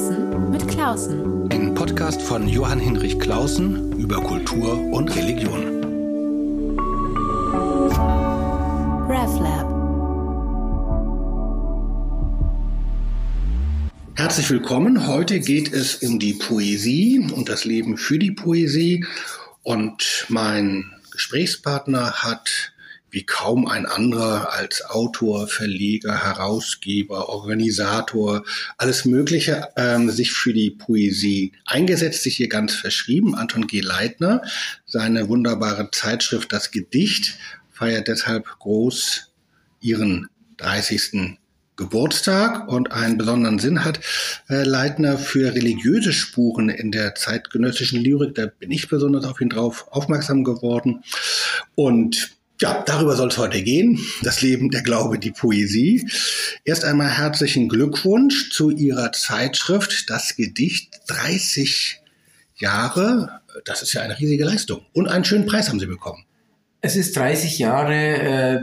Klausen mit Klausen. Ein Podcast von Johann Hinrich Klausen über Kultur und Religion. RevLab. Herzlich willkommen. Heute geht es um die Poesie und das Leben für die Poesie. Und mein Gesprächspartner hat wie kaum ein anderer als Autor, Verleger, Herausgeber, Organisator, alles Mögliche, ähm, sich für die Poesie eingesetzt, sich hier ganz verschrieben. Anton G. Leitner, seine wunderbare Zeitschrift Das Gedicht feiert deshalb groß ihren 30. Geburtstag und einen besonderen Sinn hat äh, Leitner für religiöse Spuren in der zeitgenössischen Lyrik. Da bin ich besonders auf ihn drauf aufmerksam geworden. Und ja, darüber soll es heute gehen. Das Leben, der Glaube, die Poesie. Erst einmal herzlichen Glückwunsch zu Ihrer Zeitschrift, das Gedicht 30 Jahre. Das ist ja eine riesige Leistung. Und einen schönen Preis haben Sie bekommen. Es ist 30 Jahre äh,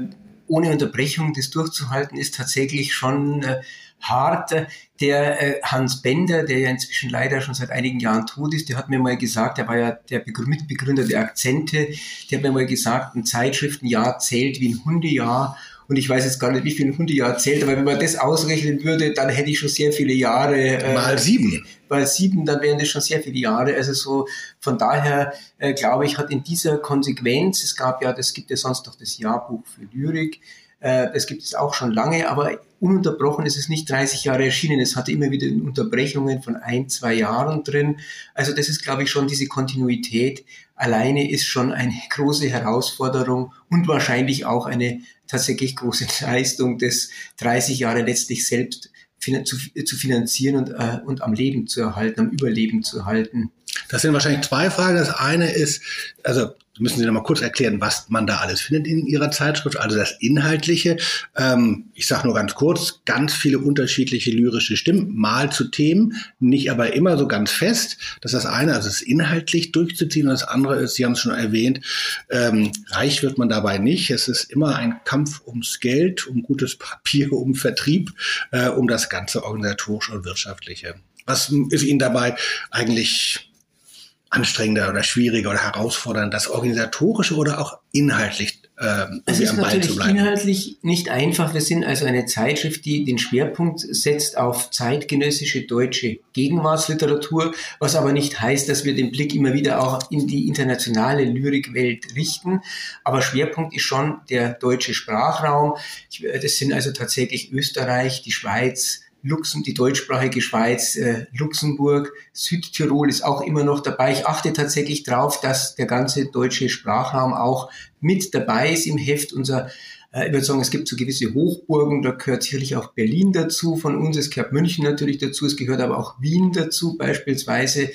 ohne Unterbrechung, das durchzuhalten, ist tatsächlich schon äh, hart. Der äh, Hans Bender, der ja inzwischen leider schon seit einigen Jahren tot ist, der hat mir mal gesagt, der war ja der Mitbegründer der Akzente, der hat mir mal gesagt, ein Zeitschriftenjahr zählt wie ein Hundejahr. Und ich weiß jetzt gar nicht, wie viel ein Hundejahr zählt, aber wenn man das ausrechnen würde, dann hätte ich schon sehr viele Jahre. Äh, mal sieben. Mal sieben, dann wären das schon sehr viele Jahre. Also so von daher äh, glaube ich, hat in dieser Konsequenz, es gab ja, das gibt ja sonst noch das Jahrbuch für Lyrik, äh, das gibt es auch schon lange, aber ununterbrochen ist es nicht 30 Jahre erschienen. Es hatte immer wieder Unterbrechungen von ein, zwei Jahren drin. Also das ist, glaube ich, schon diese Kontinuität alleine ist schon eine große Herausforderung und wahrscheinlich auch eine tatsächlich große Leistung, das 30 Jahre letztlich selbst zu, finanzieren und, äh, und am Leben zu erhalten, am Überleben zu halten. Das sind wahrscheinlich zwei Fragen. Das eine ist, also müssen Sie noch mal kurz erklären, was man da alles findet in Ihrer Zeitschrift, also das Inhaltliche. Ähm, ich sage nur ganz kurz, ganz viele unterschiedliche lyrische Stimmen, mal zu Themen, nicht aber immer so ganz fest. Das ist das eine, also es inhaltlich durchzuziehen und das andere ist, Sie haben es schon erwähnt, ähm, reich wird man dabei nicht. Es ist immer ein Kampf ums Geld, um gutes Papier, um Vertrieb, äh, um das ganze organisatorische und wirtschaftliche. Was ist Ihnen dabei eigentlich anstrengender oder schwieriger oder herausfordernd, das organisatorische oder auch inhaltlich ähm, es ist natürlich inhaltlich nicht einfach. Wir sind also eine Zeitschrift, die den Schwerpunkt setzt auf zeitgenössische deutsche Gegenwartsliteratur, was aber nicht heißt, dass wir den Blick immer wieder auch in die internationale Lyrikwelt richten. Aber Schwerpunkt ist schon der deutsche Sprachraum. Das sind also tatsächlich Österreich, die Schweiz, Luxem, die deutschsprachige Schweiz, äh, Luxemburg, Südtirol ist auch immer noch dabei. Ich achte tatsächlich darauf, dass der ganze deutsche Sprachraum auch mit dabei ist im Heft. Unser, äh, ich würde sagen, es gibt so gewisse Hochburgen, da gehört sicherlich auch Berlin dazu von uns, es gehört München natürlich dazu, es gehört aber auch Wien dazu beispielsweise.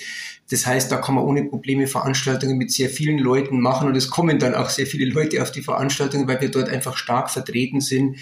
Das heißt, da kann man ohne Probleme Veranstaltungen mit sehr vielen Leuten machen und es kommen dann auch sehr viele Leute auf die Veranstaltungen, weil wir dort einfach stark vertreten sind.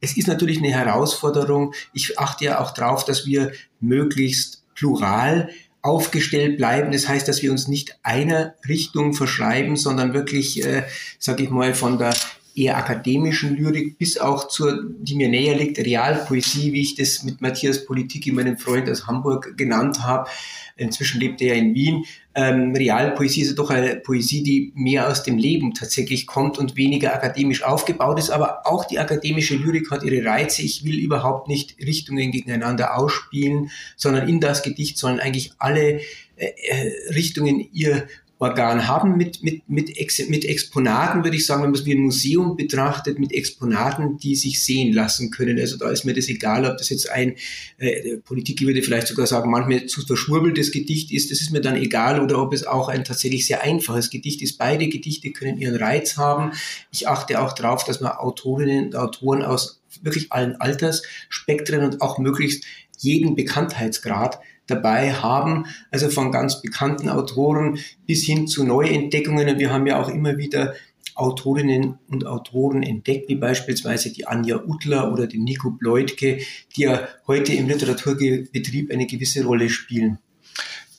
Es ist natürlich eine Herausforderung. Ich achte ja auch darauf, dass wir möglichst plural aufgestellt bleiben. Das heißt, dass wir uns nicht einer Richtung verschreiben, sondern wirklich, äh, sage ich mal, von der eher akademischen Lyrik bis auch zur, die mir näher liegt, Realpoesie, wie ich das mit Matthias Politik, meinem Freund aus Hamburg, genannt habe. Inzwischen lebt er ja in Wien. Ähm, Realpoesie ist doch eine Poesie, die mehr aus dem Leben tatsächlich kommt und weniger akademisch aufgebaut ist. Aber auch die akademische Lyrik hat ihre Reize. Ich will überhaupt nicht Richtungen gegeneinander ausspielen, sondern in das Gedicht sollen eigentlich alle äh, äh Richtungen ihr Organ haben mit, mit, mit, Ex, mit Exponaten, würde ich sagen, wenn man es wie ein Museum betrachtet, mit Exponaten, die sich sehen lassen können. Also da ist mir das egal, ob das jetzt ein, äh, Politik würde vielleicht sogar sagen, manchmal zu verschwurbeltes Gedicht ist, das ist mir dann egal, oder ob es auch ein tatsächlich sehr einfaches Gedicht ist. Beide Gedichte können ihren Reiz haben. Ich achte auch darauf, dass man Autorinnen und Autoren aus wirklich allen Altersspektren und auch möglichst jeden Bekanntheitsgrad dabei haben, also von ganz bekannten Autoren bis hin zu Neuentdeckungen. Und wir haben ja auch immer wieder Autorinnen und Autoren entdeckt, wie beispielsweise die Anja Utler oder die Nico Bleutke, die ja heute im Literaturbetrieb eine gewisse Rolle spielen.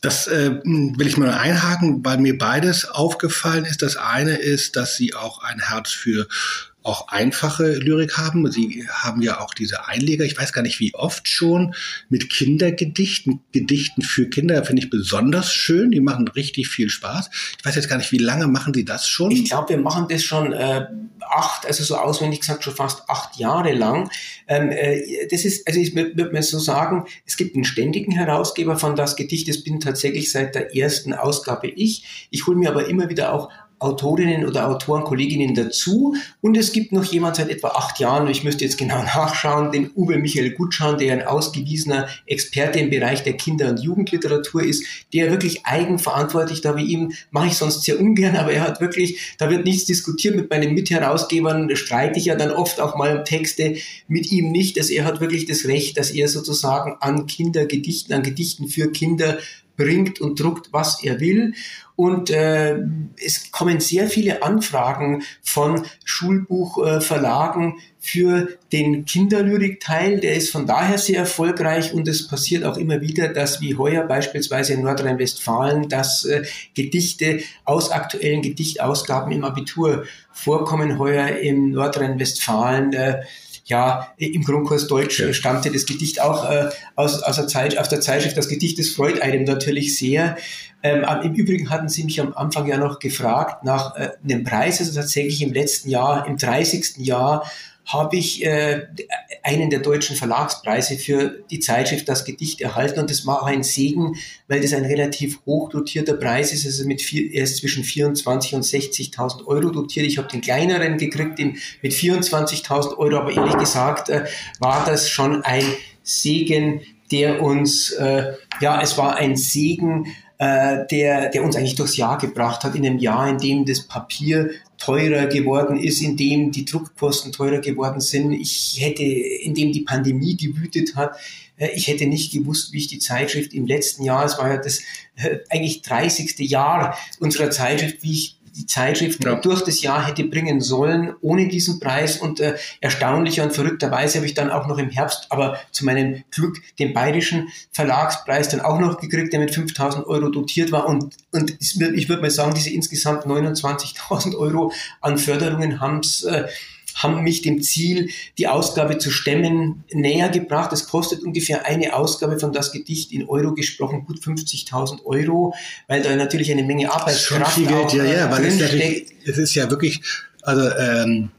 Das äh, will ich mal einhaken, weil mir beides aufgefallen ist. Das eine ist, dass Sie auch ein Herz für auch einfache Lyrik haben. Sie haben ja auch diese Einleger, ich weiß gar nicht wie oft schon, mit Kindergedichten, Gedichten für Kinder, finde ich besonders schön. Die machen richtig viel Spaß. Ich weiß jetzt gar nicht, wie lange machen Sie das schon? Ich glaube, wir machen das schon äh, acht, also so auswendig gesagt, schon fast acht Jahre lang. Ähm, äh, das ist, also ich würde mal so sagen, es gibt einen ständigen Herausgeber von das Gedicht. Das bin tatsächlich seit der ersten Ausgabe ich. Ich hole mir aber immer wieder auch Autorinnen oder Autoren, Kolleginnen dazu. Und es gibt noch jemand seit etwa acht Jahren, ich müsste jetzt genau nachschauen, den Uwe Michael Gutschan, der ein ausgewiesener Experte im Bereich der Kinder- und Jugendliteratur ist, der wirklich eigenverantwortlich, da wie ihm mache ich sonst sehr ungern, aber er hat wirklich, da wird nichts diskutiert mit meinen Mitherausgebern, streite ich ja dann oft auch mal um Texte mit ihm nicht, dass er hat wirklich das Recht, dass er sozusagen an Kindergedichten, an Gedichten für Kinder bringt und druckt, was er will. Und äh, es kommen sehr viele Anfragen von Schulbuchverlagen äh, für den Kinderlyrikteil. Der ist von daher sehr erfolgreich und es passiert auch immer wieder, dass wie heuer beispielsweise in Nordrhein-Westfalen, dass äh, Gedichte aus aktuellen Gedichtausgaben im Abitur vorkommen. Heuer in Nordrhein-Westfalen äh, ja, im Grundkurs Deutsch ja. stammte das Gedicht auch äh, aus, aus der Zeit, auf der Zeitschrift. Das Gedicht, das freut einem natürlich sehr. Ähm, Im Übrigen hatten Sie mich am Anfang ja noch gefragt nach äh, einem Preis. Also tatsächlich im letzten Jahr, im 30. Jahr, habe ich äh, einen der deutschen Verlagspreise für die Zeitschrift Das Gedicht erhalten und das war ein Segen, weil das ein relativ hoch dotierter Preis ist, also mit vier, er ist zwischen 24 und 60.000 Euro dotiert. Ich habe den kleineren gekriegt den mit 24.000 Euro, aber ehrlich gesagt äh, war das schon ein Segen, der uns, äh, ja, es war ein Segen, äh, der, der uns eigentlich durchs Jahr gebracht hat, in einem Jahr, in dem das Papier teurer geworden ist, in dem die Druckkosten teurer geworden sind. Ich hätte, in dem die Pandemie gewütet hat, äh, ich hätte nicht gewusst, wie ich die Zeitschrift im letzten Jahr, es war ja das äh, eigentlich 30. Jahr unserer Zeitschrift, wie ich die Zeitschrift ja. durch das Jahr hätte bringen sollen, ohne diesen Preis. Und äh, erstaunlicher und verrückterweise habe ich dann auch noch im Herbst, aber zu meinem Glück, den bayerischen Verlagspreis dann auch noch gekriegt, der mit 5000 Euro dotiert war. Und, und ich würde mal sagen, diese insgesamt 29.000 Euro an Förderungen haben es äh, haben mich dem Ziel, die Ausgabe zu stemmen, näher gebracht. Es kostet ungefähr eine Ausgabe von das Gedicht in Euro gesprochen gut 50.000 Euro, weil da natürlich eine Menge Arbeitskraft Schon viel Geld, ja, ja, weil es, es ist ja wirklich, also ähm,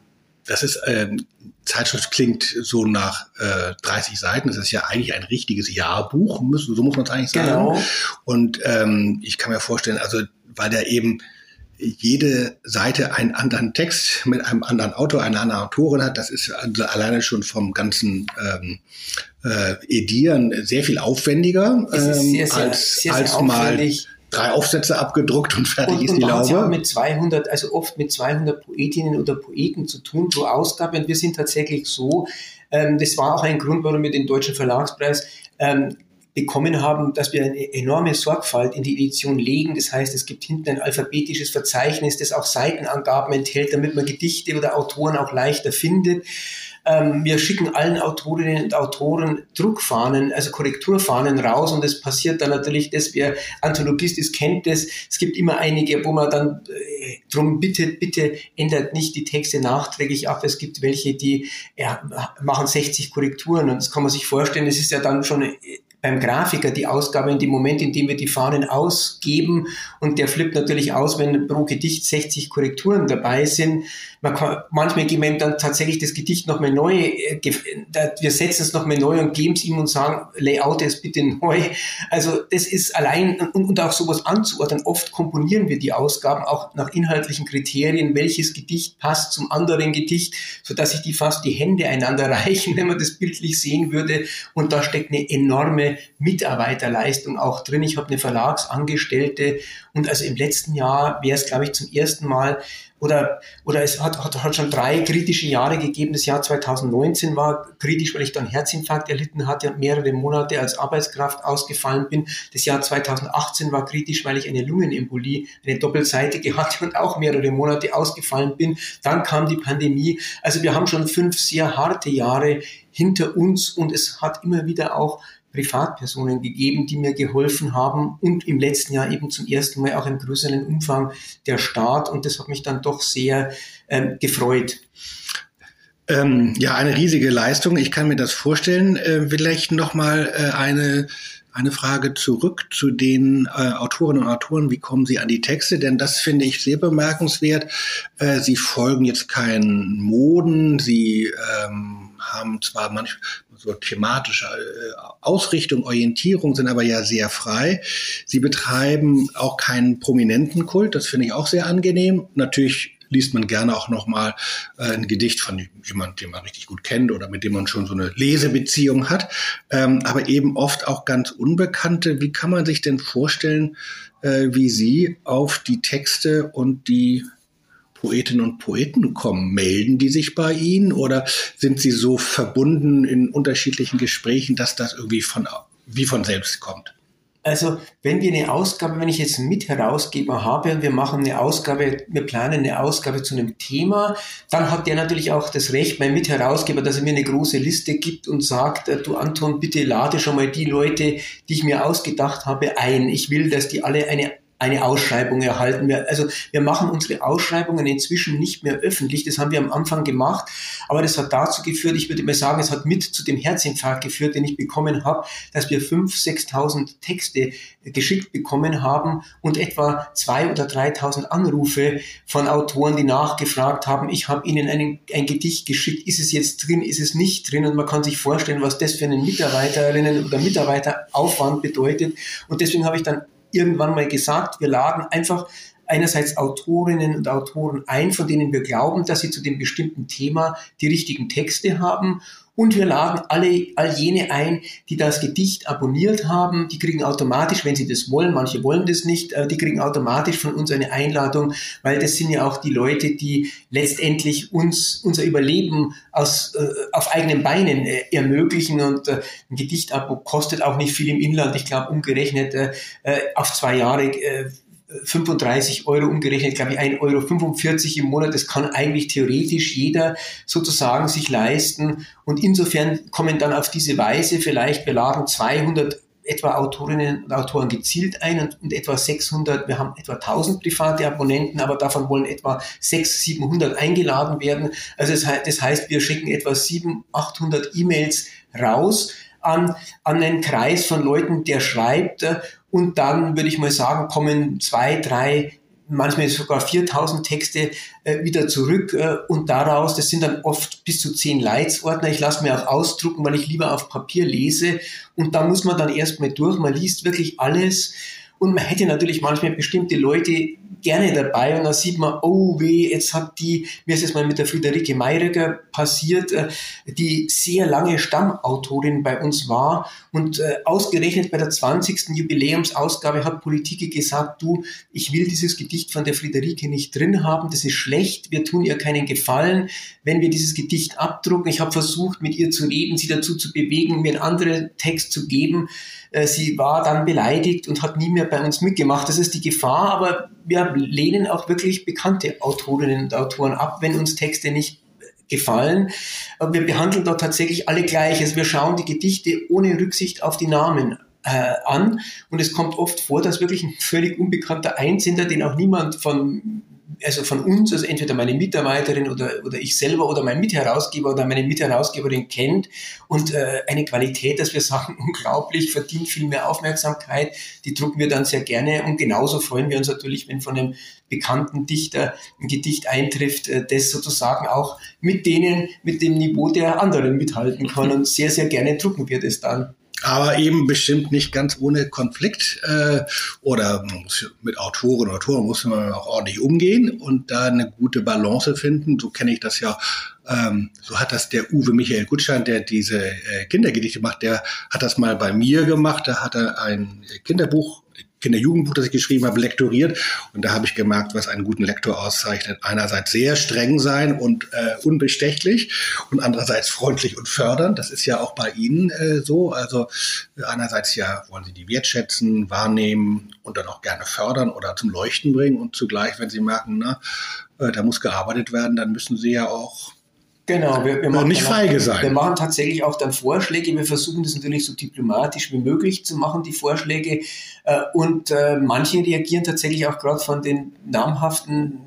das ist ähm, Zeitschrift klingt so nach äh, 30 Seiten. Das ist ja eigentlich ein richtiges Jahrbuch, so muss man es eigentlich sagen. Genau. Und ähm, ich kann mir vorstellen, also weil der eben jede Seite einen anderen Text mit einem anderen Autor, einer anderen Autorin hat. Das ist also alleine schon vom ganzen ähm, äh, Edieren sehr viel aufwendiger ähm, sehr, sehr, als, sehr, als mal drei Aufsätze abgedruckt und fertig und, ist die Laube. Ja mit 200, also oft mit 200 Poetinnen oder Poeten zu tun pro Ausgabe. Und wir sind tatsächlich so, ähm, das war auch ein Grund, warum wir den Deutschen Verlagspreis ähm, bekommen haben, dass wir eine enorme Sorgfalt in die Edition legen. Das heißt, es gibt hinten ein alphabetisches Verzeichnis, das auch Seitenangaben enthält, damit man Gedichte oder Autoren auch leichter findet. Ähm, wir schicken allen Autorinnen und Autoren Druckfahnen, also Korrekturfahnen raus und es passiert dann natürlich, dass wer Anthologist ist, kennt das. Es gibt immer einige, wo man dann äh, drum bittet, bitte ändert nicht die Texte nachträglich ab. Es gibt welche, die ja, machen 60 Korrekturen und das kann man sich vorstellen, es ist ja dann schon beim Grafiker die Ausgabe in dem Moment, in dem wir die Fahnen ausgeben und der flippt natürlich aus, wenn pro Gedicht 60 Korrekturen dabei sind. Man kann, manchmal geben wir ihm dann tatsächlich das Gedicht nochmal neu, äh, wir setzen es nochmal neu und geben es ihm und sagen, Layout es bitte neu. Also das ist allein und, und auch sowas anzuordnen. Oft komponieren wir die Ausgaben auch nach inhaltlichen Kriterien, welches Gedicht passt zum anderen Gedicht, sodass sich die fast die Hände einander reichen, wenn man das bildlich sehen würde. Und da steckt eine enorme Mitarbeiterleistung auch drin. Ich habe eine Verlagsangestellte und also im letzten Jahr wäre es, glaube ich, zum ersten Mal oder, oder es hat, hat, hat schon drei kritische Jahre gegeben. Das Jahr 2019 war kritisch, weil ich dann Herzinfarkt erlitten hatte und mehrere Monate als Arbeitskraft ausgefallen bin. Das Jahr 2018 war kritisch, weil ich eine Lungenembolie, eine doppelseitige hatte und auch mehrere Monate ausgefallen bin. Dann kam die Pandemie. Also wir haben schon fünf sehr harte Jahre hinter uns und es hat immer wieder auch Privatpersonen gegeben, die mir geholfen haben und im letzten Jahr eben zum ersten Mal auch im größeren Umfang der Staat und das hat mich dann doch sehr ähm, gefreut. Ähm, ja, eine riesige Leistung. Ich kann mir das vorstellen. Äh, vielleicht noch mal äh, eine eine Frage zurück zu den äh, Autorinnen und Autoren. Wie kommen Sie an die Texte? Denn das finde ich sehr bemerkenswert. Äh, Sie folgen jetzt keinen Moden. Sie ähm, haben zwar manchmal so thematische äh, Ausrichtung, Orientierung, sind aber ja sehr frei. Sie betreiben auch keinen prominenten Kult. Das finde ich auch sehr angenehm. Natürlich liest man gerne auch nochmal äh, ein Gedicht von jemand, den man richtig gut kennt oder mit dem man schon so eine Lesebeziehung hat, ähm, aber eben oft auch ganz Unbekannte. Wie kann man sich denn vorstellen, äh, wie Sie auf die Texte und die Poetinnen und Poeten kommen? Melden die sich bei Ihnen oder sind Sie so verbunden in unterschiedlichen Gesprächen, dass das irgendwie von, wie von selbst kommt? Also, wenn wir eine Ausgabe, wenn ich jetzt einen Mitherausgeber habe und wir machen eine Ausgabe, wir planen eine Ausgabe zu einem Thema, dann hat der natürlich auch das Recht, mein Mitherausgeber, dass er mir eine große Liste gibt und sagt, äh, du Anton, bitte lade schon mal die Leute, die ich mir ausgedacht habe, ein. Ich will, dass die alle eine eine Ausschreibung erhalten. Wir, also wir machen unsere Ausschreibungen inzwischen nicht mehr öffentlich. Das haben wir am Anfang gemacht. Aber das hat dazu geführt, ich würde mal sagen, es hat mit zu dem Herzinfarkt geführt, den ich bekommen habe, dass wir 5.000, 6.000 Texte geschickt bekommen haben und etwa 2.000 oder 3.000 Anrufe von Autoren, die nachgefragt haben, ich habe ihnen einen, ein Gedicht geschickt, ist es jetzt drin, ist es nicht drin? Und man kann sich vorstellen, was das für einen Mitarbeiterinnen oder Mitarbeiteraufwand bedeutet. Und deswegen habe ich dann irgendwann mal gesagt, wir laden einfach einerseits Autorinnen und Autoren ein, von denen wir glauben, dass sie zu dem bestimmten Thema die richtigen Texte haben. Und wir laden alle, all jene ein, die das Gedicht abonniert haben. Die kriegen automatisch, wenn sie das wollen, manche wollen das nicht, äh, die kriegen automatisch von uns eine Einladung, weil das sind ja auch die Leute, die letztendlich uns unser Überleben aus, äh, auf eigenen Beinen äh, ermöglichen. Und ein Gedichtabo kostet auch nicht viel im Inland. Ich glaube, umgerechnet auf zwei Jahre 35 Euro umgerechnet, glaube ich, 1,45 Euro im Monat. Das kann eigentlich theoretisch jeder sozusagen sich leisten. Und insofern kommen dann auf diese Weise vielleicht, wir laden 200 etwa Autorinnen und Autoren gezielt ein und, und, etwa 600, wir haben etwa 1000 private Abonnenten, aber davon wollen etwa 600, 700 eingeladen werden. Also das, das heißt, wir schicken etwa 700, 800 E-Mails raus an, an einen Kreis von Leuten, der schreibt und dann würde ich mal sagen, kommen zwei, drei, manchmal sogar 4000 Texte äh, wieder zurück äh, und daraus, das sind dann oft bis zu zehn Leitsordner. Ich lasse mir auch ausdrucken, weil ich lieber auf Papier lese und da muss man dann erstmal durch. Man liest wirklich alles und man hätte natürlich manchmal bestimmte Leute gerne dabei und dann sieht man, oh weh, jetzt hat die, mir ist es mal mit der Friederike Meireger passiert, äh, die sehr lange Stammautorin bei uns war und äh, ausgerechnet bei der 20. Jubiläumsausgabe hat Politiker gesagt, du, ich will dieses Gedicht von der Friederike nicht drin haben, das ist schlecht, wir tun ihr keinen Gefallen, wenn wir dieses Gedicht abdrucken. Ich habe versucht, mit ihr zu reden, sie dazu zu bewegen, mir einen anderen Text zu geben. Äh, sie war dann beleidigt und hat nie mehr bei uns mitgemacht. Das ist die Gefahr, aber wir lehnen auch wirklich bekannte Autorinnen und Autoren ab, wenn uns Texte nicht gefallen. Aber wir behandeln dort tatsächlich alle gleich. Also wir schauen die Gedichte ohne Rücksicht auf die Namen äh, an. Und es kommt oft vor, dass wirklich ein völlig unbekannter Einsender, den auch niemand von also von uns, also entweder meine Mitarbeiterin oder, oder ich selber oder mein Mitherausgeber oder meine Mitherausgeberin kennt und äh, eine Qualität, dass wir sagen, unglaublich, verdient viel mehr Aufmerksamkeit, die drucken wir dann sehr gerne und genauso freuen wir uns natürlich, wenn von einem bekannten Dichter ein Gedicht eintrifft, äh, das sozusagen auch mit denen, mit dem Niveau der anderen mithalten kann und sehr, sehr gerne drucken wir das dann aber eben bestimmt nicht ganz ohne Konflikt äh, oder mit Autoren oder Autoren muss man auch ordentlich umgehen und da eine gute Balance finden. So kenne ich das ja. Ähm, so hat das der Uwe Michael Gutschein, der diese äh, Kindergedichte macht, der hat das mal bei mir gemacht. Da hat er ein Kinderbuch Kinderjugendbuch, das ich geschrieben habe, lektoriert. Und da habe ich gemerkt, was einen guten Lektor auszeichnet. Einerseits sehr streng sein und äh, unbestechlich und andererseits freundlich und fördernd. Das ist ja auch bei Ihnen äh, so. Also einerseits ja wollen Sie die wertschätzen, wahrnehmen und dann auch gerne fördern oder zum Leuchten bringen. Und zugleich, wenn Sie merken, na, äh, da muss gearbeitet werden, dann müssen Sie ja auch Genau, wir, wir machen nicht feige sein. Wir machen tatsächlich auch dann Vorschläge. Wir versuchen das natürlich so diplomatisch wie möglich zu machen, die Vorschläge. Äh, und äh, manche reagieren tatsächlich auch gerade von den namhaften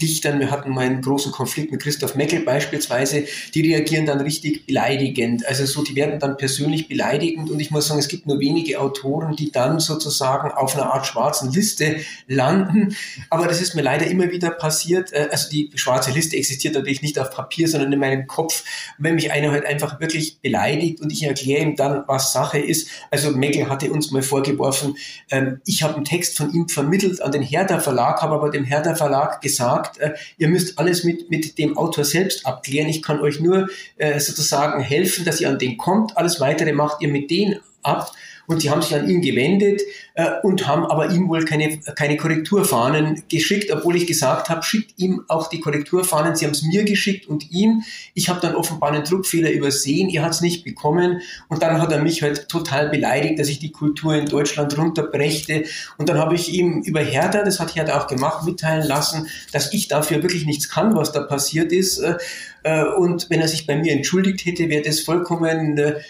Dichtern, wir hatten mal einen großen Konflikt mit Christoph Meckel beispielsweise, die reagieren dann richtig beleidigend. Also so, die werden dann persönlich beleidigend und ich muss sagen, es gibt nur wenige Autoren, die dann sozusagen auf einer Art schwarzen Liste landen. Aber das ist mir leider immer wieder passiert. Äh, also die schwarze Liste existiert natürlich nicht auf Papier, sondern in meinem Kopf. wenn mich einer halt einfach wirklich beleidigt und ich erkläre ihm dann, was Sache ist. Also Meckel hatte uns mal vorgeworfen, ähm, ich habe einen Text von ihm vermittelt an den Herder Verlag, habe aber dem Herder Verlag gesagt, sagt, äh, ihr müsst alles mit, mit dem Autor selbst abklären. Ich kann euch nur äh, sozusagen helfen, dass ihr an den kommt. Alles weitere macht ihr mit denen ab. Und die haben sich an ihn gewendet und haben aber ihm wohl keine, keine Korrekturfahnen geschickt, obwohl ich gesagt habe, schickt ihm auch die Korrekturfahnen. Sie haben es mir geschickt und ihm. Ich habe dann offenbar einen Druckfehler übersehen. Er hat es nicht bekommen. Und dann hat er mich halt total beleidigt, dass ich die Kultur in Deutschland runterbrächte. Und dann habe ich ihm über Hertha, das hat Hertha auch gemacht, mitteilen lassen, dass ich dafür wirklich nichts kann, was da passiert ist. Äh, äh, und wenn er sich bei mir entschuldigt hätte, wäre das vollkommen, äh,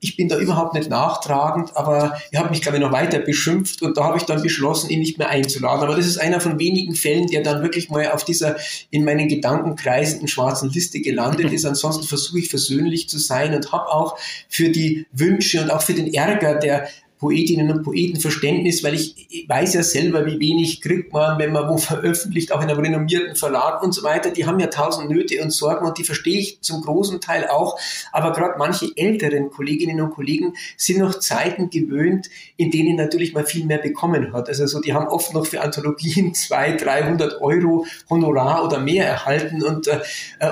ich bin da überhaupt nicht nachtragend, aber er hat mich, glaube ich, noch weiter beschimpft und da habe ich dann beschlossen, ihn nicht mehr einzuladen. Aber das ist einer von wenigen Fällen, der dann wirklich mal auf dieser in meinen Gedanken kreisenden schwarzen Liste gelandet ist. Ansonsten versuche ich versöhnlich zu sein und habe auch für die Wünsche und auch für den Ärger der Poetinnen und Poeten Verständnis, weil ich weiß ja selber, wie wenig kriegt man, wenn man wo veröffentlicht, auch in einem renommierten Verlag und so weiter. Die haben ja tausend Nöte und Sorgen und die verstehe ich zum großen Teil auch. Aber gerade manche älteren Kolleginnen und Kollegen sind noch Zeiten gewöhnt, in denen natürlich man viel mehr bekommen hat. Also so, die haben oft noch für Anthologien 200, 300 Euro Honorar oder mehr erhalten und, äh,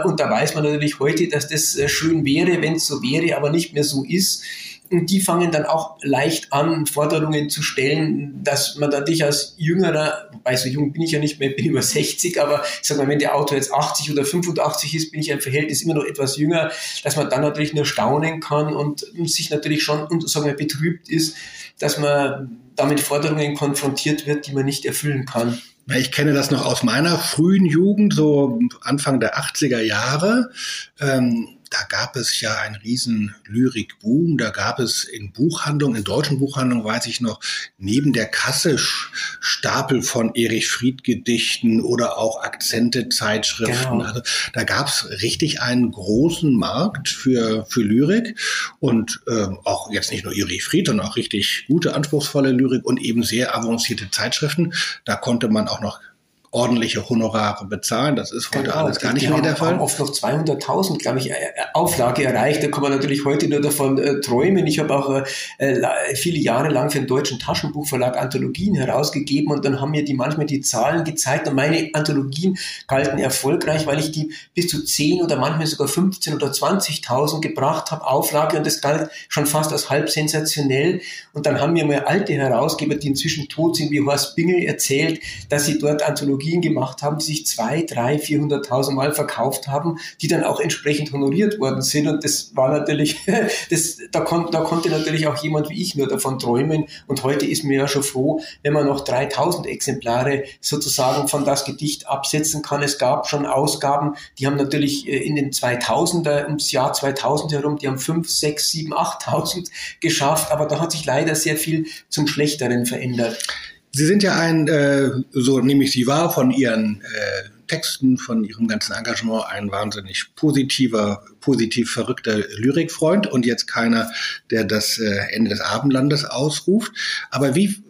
und da weiß man natürlich heute, dass das äh, schön wäre, wenn es so wäre, aber nicht mehr so ist. Und die fangen dann auch leicht an, Forderungen zu stellen, dass man dann dich als Jüngerer, wobei so jung bin ich ja nicht mehr, bin über 60, aber sag mal, wenn der Autor jetzt 80 oder 85 ist, bin ich im Verhältnis immer noch etwas jünger, dass man dann natürlich nur staunen kann und sich natürlich schon, sagen wir, betrübt ist, dass man damit Forderungen konfrontiert wird, die man nicht erfüllen kann. Ich kenne das noch aus meiner frühen Jugend, so Anfang der 80er Jahre. Ähm, da gab es ja einen riesen Lyrikboom. Da gab es in Buchhandlungen, in deutschen Buchhandlungen weiß ich noch, neben der Kasse Stapel von Erich Fried Gedichten oder auch Akzente-Zeitschriften. Genau. Also da gab es richtig einen großen Markt für, für Lyrik und äh, auch jetzt nicht nur Erich Fried, sondern auch richtig gute, anspruchsvolle Lyrik und eben sehr avancierte Zeitschriften. Da konnte man auch noch ordentliche Honorare bezahlen. Das ist heute genau, alles gar nicht mehr der Fall. haben oft noch 200.000, glaube ich, äh, Auflage erreicht. Da kann man natürlich heute nur davon äh, träumen. Ich habe auch äh, viele Jahre lang für den deutschen Taschenbuchverlag Anthologien herausgegeben und dann haben mir die manchmal die Zahlen gezeigt und meine Anthologien galten erfolgreich, weil ich die bis zu 10 oder manchmal sogar 15 oder 20.000 gebracht habe, Auflage und das galt schon fast als halb sensationell. Und dann haben mir mal alte Herausgeber, die inzwischen tot sind, wie Horst Bingel, erzählt, dass sie dort Anthologien Anthologien gemacht haben, die sich zwei, drei, 400.000 Mal verkauft haben, die dann auch entsprechend honoriert worden sind. Und das war natürlich, das, da, kon, da konnte natürlich auch jemand wie ich nur davon träumen. Und heute ist mir ja schon froh, wenn man noch 3000 Exemplare sozusagen von das Gedicht absetzen kann. Es gab schon Ausgaben, die haben natürlich äh, in den 2000er, ums Jahr 2000 herum, die haben 5, 6, 7, 8000 geschafft. Aber da hat sich leider sehr viel zum Schlechteren verändert. Sie sind ja ein, äh, so nehme ich Sie wahr, von Ihren äh, Texten, von Ihrem ganzen Engagement ein wahnsinnig positiver, positiv verrückter Lyrikfreund und jetzt keiner, der das äh, Ende des Abendlandes ausruft. Aber wie,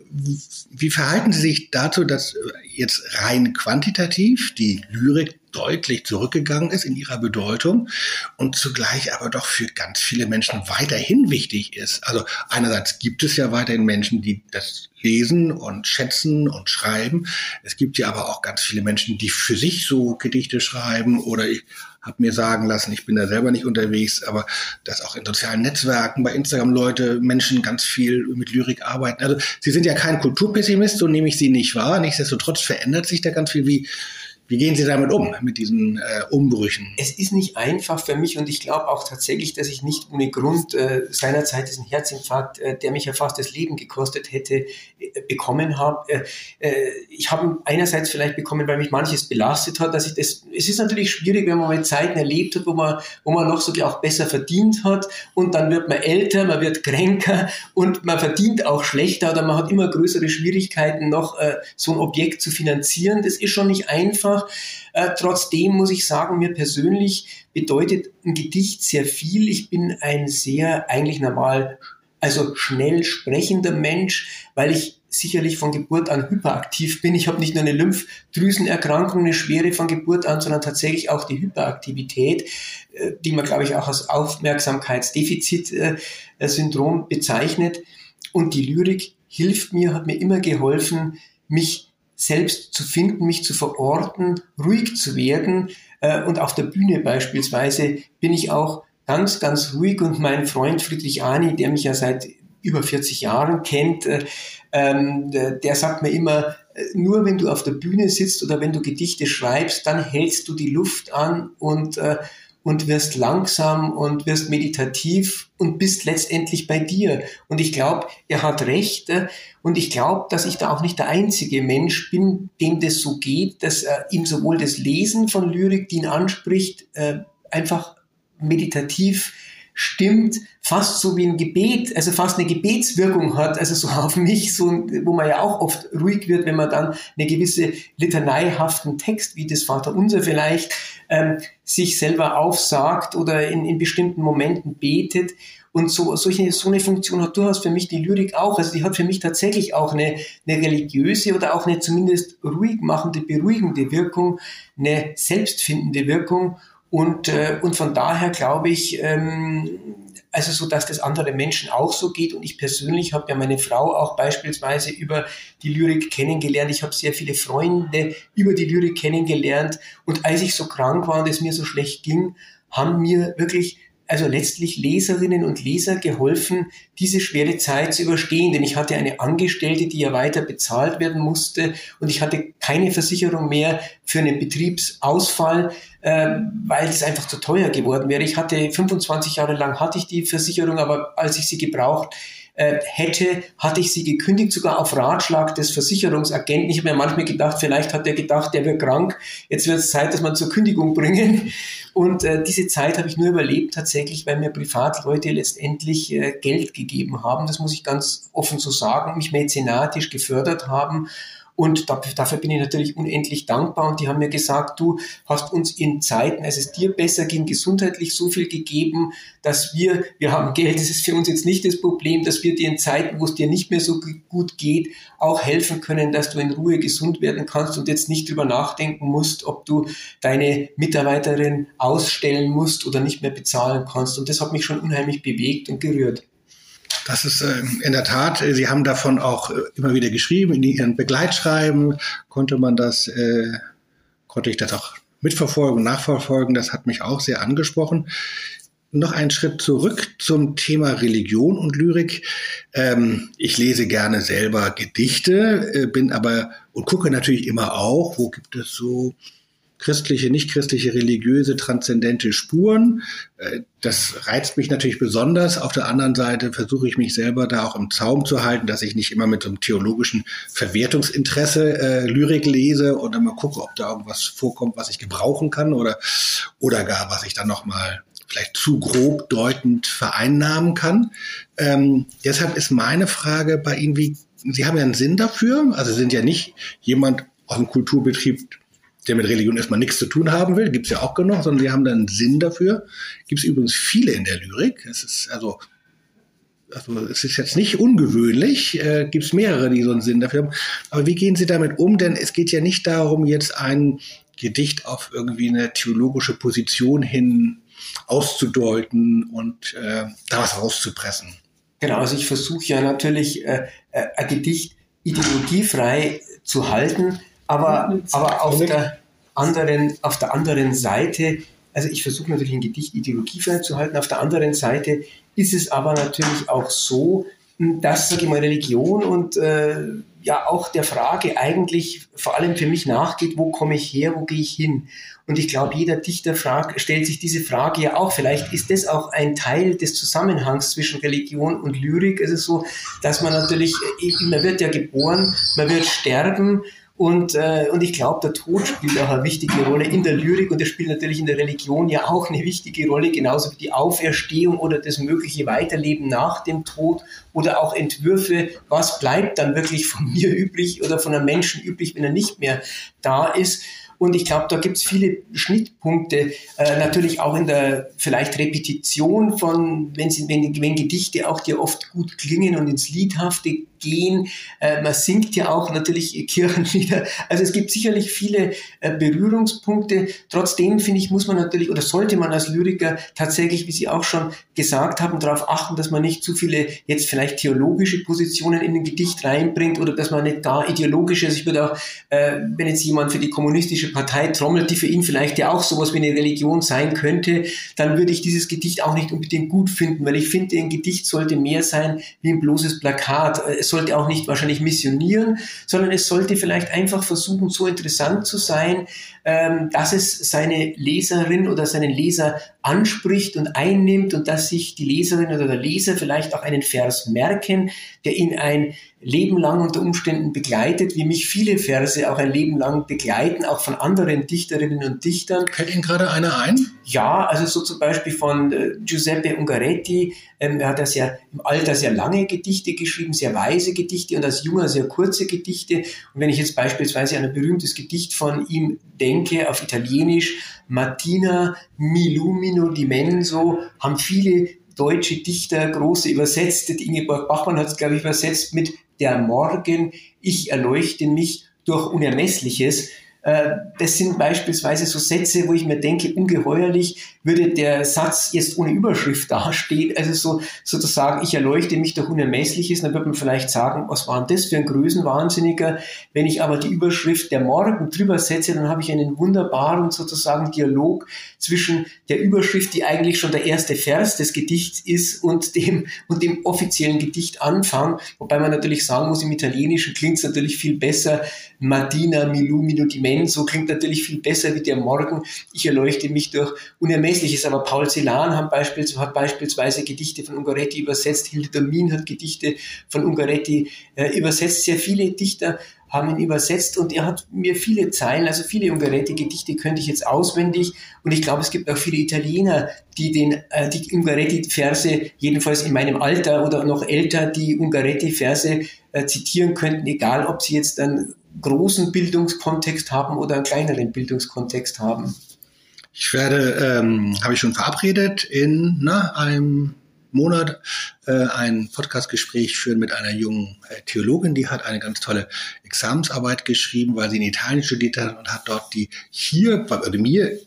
wie verhalten Sie sich dazu, dass jetzt rein quantitativ die Lyrik deutlich zurückgegangen ist in ihrer Bedeutung und zugleich aber doch für ganz viele Menschen weiterhin wichtig ist. Also einerseits gibt es ja weiterhin Menschen, die das lesen und schätzen und schreiben. Es gibt ja aber auch ganz viele Menschen, die für sich so Gedichte schreiben oder ich habe mir sagen lassen, ich bin da selber nicht unterwegs, aber dass auch in sozialen Netzwerken, bei Instagram Leute, Menschen ganz viel mit Lyrik arbeiten. Also Sie sind ja kein Kulturpessimist, so nehme ich Sie nicht wahr. Nichtsdestotrotz verändert sich da ganz viel. Wie, Wie gehen Sie damit um, mit diesen äh, Umbrüchen? Es ist nicht einfach für mich und ich glaube auch tatsächlich, dass ich nicht ohne Grund äh, seinerzeit diesen Herzinfarkt, äh, der mich ja fast das Leben gekostet hätte, äh, bekommen habe. Äh, äh, ich habe einerseits vielleicht bekommen, weil mich manches belastet hat, dass ich das, es ist natürlich schwierig, wenn man mal Zeiten erlebt hat, wo man, wo man noch sogar auch besser verdient hat und dann wird man älter, man wird kränker und man verdient auch schlechter oder man hat immer größere Schwierigkeiten noch so ein Objekt zu finanzieren. Das ist schon nicht einfach einfach. Äh, trotzdem muss ich sagen, mir persönlich bedeutet ein Gedicht sehr viel. Ich bin ein sehr eigentlich normal, also schnell sprechender Mensch, weil ich sicherlich von Geburt an hyperaktiv bin. Ich habe nicht nur eine Lymphdrüsenerkrankung, eine schwere von Geburt an, sondern tatsächlich auch die Hyperaktivität, äh, die man, glaube ich, auch als Aufmerksamkeitsdefizit-Syndrom bezeichnet. Und die Lyrik hilft mir, hat mir immer geholfen, mich selbst zu finden, mich zu verorten, ruhig zu werden. Äh, und auf der Bühne beispielsweise bin ich auch ganz, ganz ruhig und mein Freund Friedrich Ani, der mich ja seit über 40 Jahren kennt, äh, ähm, der sagt mir immer, äh, nur wenn du auf der Bühne sitzt oder wenn du Gedichte schreibst, dann hältst du die Luft an und und wirst langsam und wirst meditativ und bist letztendlich bei dir. Und ich glaube, er hat recht. Äh, und ich glaube, dass ich da auch nicht der einzige Mensch bin, dem das so geht, dass äh, ihm sowohl das Lesen von Lyrik, die ihn anspricht, äh, einfach meditativ stimmt, fast so wie ein Gebet, also fast eine Gebetswirkung hat, also so auf mich, so, wo man ja auch oft ruhig wird, wenn man dann eine gewisse litaneihaften Text, wie das Vaterunser vielleicht, ähm, sich selber aufsagt oder in, in bestimmten Momenten betet. Und so, solche, so eine Funktion hat durchaus für mich die Lyrik auch. Also die hat für mich tatsächlich auch eine, eine religiöse oder auch eine zumindest ruhig machende, beruhigende Wirkung, eine selbstfindende Wirkung. Und, äh, und von daher glaube ich, ähm, also so, dass das anderen Menschen auch so geht. Und ich persönlich habe ja meine Frau auch beispielsweise über die Lyrik kennengelernt. Ich habe sehr viele Freunde über die Lyrik kennengelernt. Und als ich so krank war und es mir so schlecht ging, haben mir wirklich also letztlich Leserinnen und Leser geholfen, diese schwere Zeit zu überstehen. Denn ich hatte eine Angestellte, die ja weiter bezahlt werden musste und ich hatte keine Versicherung mehr für einen Betriebsausfall, äh, weil es einfach zu teuer geworden wäre. Ich hatte 25 Jahre lang hatte ich die Versicherung, aber als ich sie gebraucht äh, hätte, hatte ich sie gekündigt, sogar auf Ratschlag des Versicherungsagenten. Ich habe mir manchmal gedacht, vielleicht hat er gedacht, der wird krank, jetzt wird es Zeit, dass man zur Kündigung bringen. Und äh, diese Zeit habe ich nur überlebt tatsächlich, weil mir Privatleute letztendlich äh, Geld gegeben haben. Das muss ich ganz offen so sagen, mich mäzenatisch gefördert haben und dafür bin ich natürlich unendlich dankbar. Und die haben mir gesagt, du hast uns in Zeiten, als es dir besser ging, gesundheitlich so viel gegeben, dass wir, wir haben Geld, das ist für uns jetzt nicht das Problem, dass wir dir in Zeiten, wo es dir nicht mehr so gut geht, auch helfen können, dass du in Ruhe gesund werden kannst und jetzt nicht drüber nachdenken musst, ob du deine Mitarbeiterin ausstellen musst oder nicht mehr bezahlen kannst. Und das hat mich schon unheimlich bewegt und gerührt. Das ist äh, in der Tat, äh, Sie haben davon auch äh, immer wieder geschrieben, in Ihren Begleitschreiben konnte man das, konnte ich das auch mitverfolgen, nachverfolgen. Das hat mich auch sehr angesprochen. Noch einen Schritt zurück zum Thema Religion und Lyrik. Ähm, ich lese gerne selber Gedichte, bin aber und gucke natürlich immer auch, wo gibt es so christliche, nicht christliche, religiöse, transzendente Spuren. Äh, das reizt mich natürlich besonders. Auf der anderen Seite versuche ich mich selber da auch im Zaum zu halten, dass ich nicht immer mit so einem theologischen Verwertungsinteresse äh, Lyrik lese und dann mal gucke, ob da irgendwas vorkommt, was ich gebrauchen kann oder, oder gar, was ich dann nochmal vielleicht zu grob deutend vereinnahmen kann. Ähm, deshalb ist meine Frage bei Ihnen, wie, Sie haben ja einen Sinn dafür, also sind ja nicht jemand aus dem Kulturbetrieb, der mit Religion erstmal nichts zu tun haben will, gibt's ja auch genug, sondern die haben dann einen Sinn dafür. Gibt's übrigens viele in der Lyrik. Es ist also, also es ist jetzt nicht ungewöhnlich, äh, gibt's mehrere, die so einen Sinn dafür haben. Aber wie gehen Sie damit um? Denn es geht ja nicht darum, jetzt ein Gedicht auf irgendwie eine theologische Position hin auszudeuten und äh, da was rauszupressen. Genau, also ich versuche ja natürlich äh, äh, ein Gedicht ideologiefrei zu halten, aber, aber auf, der anderen, auf der anderen Seite, also ich versuche natürlich ein Gedicht ideologiefrei zu halten, auf der anderen Seite ist es aber natürlich auch so, dass, sage ich mal, Religion und äh, ja auch der Frage eigentlich vor allem für mich nachgeht, wo komme ich her, wo gehe ich hin? Und ich glaube, jeder Dichter fragt, stellt sich diese Frage ja auch. Vielleicht ist das auch ein Teil des Zusammenhangs zwischen Religion und Lyrik. Es ist so, dass man natürlich, man wird ja geboren, man wird sterben und, äh, und ich glaube, der Tod spielt auch eine wichtige Rolle in der Lyrik und er spielt natürlich in der Religion ja auch eine wichtige Rolle, genauso wie die Auferstehung oder das mögliche Weiterleben nach dem Tod oder auch Entwürfe, was bleibt dann wirklich von mir übrig oder von einem Menschen übrig, wenn er nicht mehr da ist. Und ich glaube, da gibt es viele Schnittpunkte, äh, natürlich auch in der vielleicht Repetition von, wenn, sie, wenn, wenn Gedichte auch dir oft gut klingen und ins Liedhafte gehen. Äh, man singt ja auch natürlich Kirchenlieder. Also es gibt sicherlich viele äh, Berührungspunkte. Trotzdem finde ich, muss man natürlich oder sollte man als Lyriker tatsächlich, wie Sie auch schon gesagt haben, darauf achten, dass man nicht zu viele jetzt vielleicht theologische Positionen in ein Gedicht reinbringt oder dass man nicht gar ideologische, also ich würde auch, äh, wenn jetzt jemand für die kommunistische Partei trommelt, die für ihn vielleicht ja auch sowas wie eine Religion sein könnte, dann würde ich dieses Gedicht auch nicht unbedingt gut finden, weil ich finde, ein Gedicht sollte mehr sein wie ein bloßes Plakat. Es sollte auch nicht wahrscheinlich missionieren, sondern es sollte vielleicht einfach versuchen, so interessant zu sein, ähm, dass es seine Leserin oder seinen Leser anspricht und einnimmt und dass sich die Leserin oder der Leser vielleicht auch einen Vers merken, der ihn ein Leben lang unter Umständen begleitet, wie mich viele Verse auch ein Leben lang begleiten, auch von anderen Dichterinnen und Dichtern. Fällt Ihnen gerade einer ein? Ja, also so zum Beispiel von äh, Giuseppe Ungaretti. Ähm, er hat ja sehr, im Alter sehr lange Gedichte geschrieben, sehr weise Gedichte und als Junger sehr kurze Gedichte. Und wenn ich jetzt beispielsweise an ein berühmtes Gedicht von ihm denke, auf Italienisch, Mattina mi lumino di menso, haben viele deutsche Dichter große übersetzt. Ingeborg Bachmann hat es, glaube ich, übersetzt mit der Morgen, ich erleuchte mich durch Unermessliches. Äh, das sind beispielsweise so Sätze, wo ich mir denke, ungeheuerlich würde der Satz jetzt ohne Überschrift dastehen, also so sozusagen, ich erleuchte mich durch Unermessliches, dann würde man vielleicht sagen, was war denn das für ein Größenwahnsinniger? Wenn ich aber die Überschrift der Morgen drüber setze, dann habe ich einen wunderbaren sozusagen Dialog zwischen der Überschrift, die eigentlich schon der erste Vers des Gedichts ist, und dem, und dem offiziellen Gedichtanfang, wobei man natürlich sagen muss, im Italienischen klingt es natürlich viel besser, Martina Milumino di so klingt natürlich viel besser wie der Morgen, ich erleuchte mich durch Unermessliches. Aber Paul Celan hat beispielsweise, hat beispielsweise Gedichte von Ungaretti übersetzt, Hilde Domin hat Gedichte von Ungaretti äh, übersetzt. Sehr viele Dichter haben ihn übersetzt und er hat mir viele Zeilen, also viele Ungaretti-Gedichte könnte ich jetzt auswendig und ich glaube, es gibt auch viele Italiener, die den äh, die Ungaretti-Verse, jedenfalls in meinem Alter oder noch älter, die Ungaretti-Verse äh, zitieren könnten, egal ob sie jetzt dann großen Bildungskontext haben oder einen kleineren Bildungskontext haben. Ich werde, ähm, habe ich schon verabredet, in na, einem Monat äh, ein Podcastgespräch führen mit einer jungen äh, Theologin, die hat eine ganz tolle Examensarbeit geschrieben, weil sie in Italien studiert hat und hat dort die hier, also mir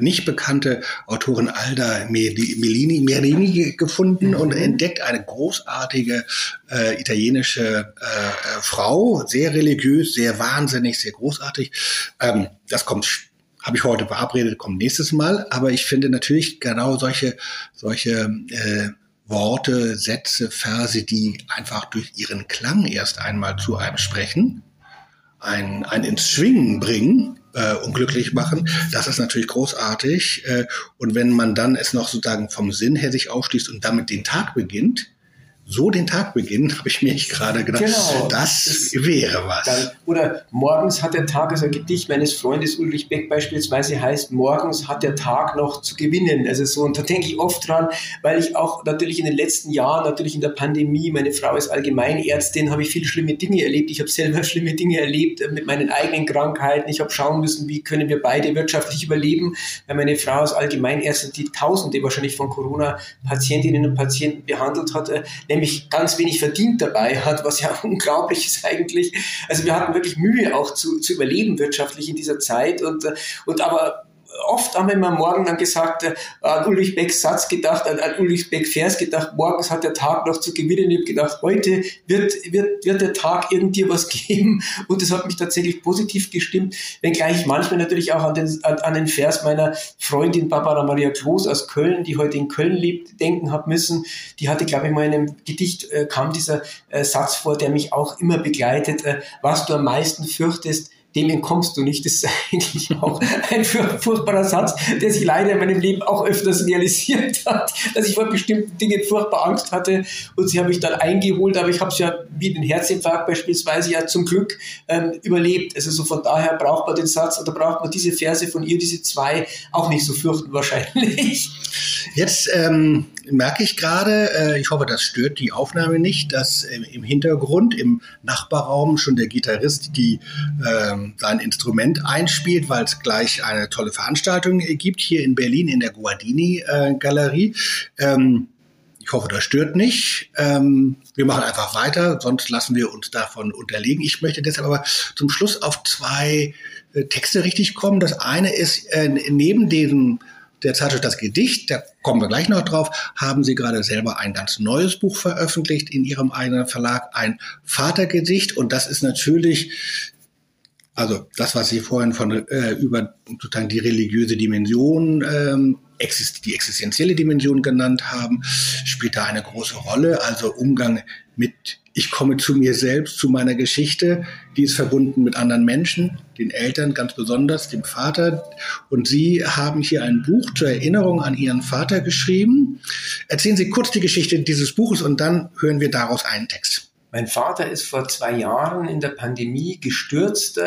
nicht bekannte Autorin Alda Melini, Merini gefunden mhm. und entdeckt eine großartige äh, italienische äh, äh, Frau, sehr religiös, sehr wahnsinnig, sehr großartig. Ähm, das kommt habe ich heute verabredet, kommt nächstes Mal. Aber ich finde natürlich genau solche, solche äh, Worte, Sätze, Verse, die einfach durch ihren Klang erst einmal zu einem sprechen, ein, ein ins Schwingen bringen äh, und glücklich machen, das ist natürlich großartig. Äh, und wenn man dann es noch sozusagen vom Sinn her sich ausschließt und damit den Tag beginnt, so den Tag beginnen, habe ich mir gerade gedacht, genau, das, das wäre was. Dann, oder morgens hat der Tag, also ein Gedicht meines Freundes Ulrich Beck beispielsweise heißt, morgens hat der Tag noch zu gewinnen. Also so, und da denke ich oft dran, weil ich auch natürlich in den letzten Jahren, natürlich in der Pandemie, meine Frau ist Allgemeinärztin, habe ich viele schlimme Dinge erlebt. Ich habe selber schlimme Dinge erlebt mit meinen eigenen Krankheiten. Ich habe schauen müssen, wie können wir beide wirtschaftlich überleben, weil meine Frau als Allgemeinärztin, die Tausende wahrscheinlich von Corona-Patientinnen und Patienten behandelt hat, äh, nämlich ganz wenig verdient dabei hat, was ja unglaublich ist eigentlich. Also wir hatten wirklich Mühe auch zu, zu überleben wirtschaftlich in dieser Zeit und, und aber oft haben wir immer morgen dann gesagt, äh, an Ulrich Becks Satz gedacht, an, Ulrich Beck Vers gedacht, morgens hat der Tag noch zu gewinnen. Ich habe gedacht, heute wird, wird, wird der Tag irgendwie was geben. Und das hat mich tatsächlich positiv gestimmt, wenngleich ich manchmal natürlich auch an den, an, an den Vers meiner Freundin Barbara Maria Kloß aus Köln, die heute in Köln lebt, denken habe müssen. Die hatte, glaube ich, mal in einem Gedicht äh, kam dieser äh, Satz vor, der mich auch immer begleitet. Äh, was du am meisten fürchtest, dem entkommst du nicht. Das ist eigentlich auch ein furchtbarer Satz, der sich leider in meinem Leben auch öfters realisiert hat, dass ich vor bestimmten Dingen furchtbar Angst hatte und sie habe ich dann eingeholt, aber ich habe es ja wie den Herzinfarkt beispielsweise ja zum Glück ähm, überlebt. Also so von daher braucht man den Satz oder braucht man diese Verse von ihr, diese zwei, auch nicht so fürchten wahrscheinlich. Jetzt ähm, merke ich gerade, äh, ich hoffe, das stört die Aufnahme nicht, dass äh, im Hintergrund, im Nachbarraum schon der Gitarrist die, äh, sein Instrument einspielt, weil es gleich eine tolle Veranstaltung gibt hier in Berlin in der Guardini-Galerie. Ähm, ich hoffe, das stört nicht. Ähm, wir machen einfach weiter, sonst lassen wir uns davon unterlegen. Ich möchte deshalb aber zum Schluss auf zwei äh, Texte richtig kommen. Das eine ist äh, neben diesem der Zeitschrift Das Gedicht, da kommen wir gleich noch drauf, haben Sie gerade selber ein ganz neues Buch veröffentlicht in Ihrem eigenen Verlag, ein Vatergedicht. Und das ist natürlich, also das, was Sie vorhin von äh, über sozusagen die religiöse Dimension ähm, die existenzielle Dimension genannt haben, spielt da eine große Rolle. Also Umgang mit, ich komme zu mir selbst, zu meiner Geschichte, die ist verbunden mit anderen Menschen, den Eltern ganz besonders, dem Vater. Und Sie haben hier ein Buch zur Erinnerung an Ihren Vater geschrieben. Erzählen Sie kurz die Geschichte dieses Buches und dann hören wir daraus einen Text. Mein Vater ist vor zwei Jahren in der Pandemie gestürzt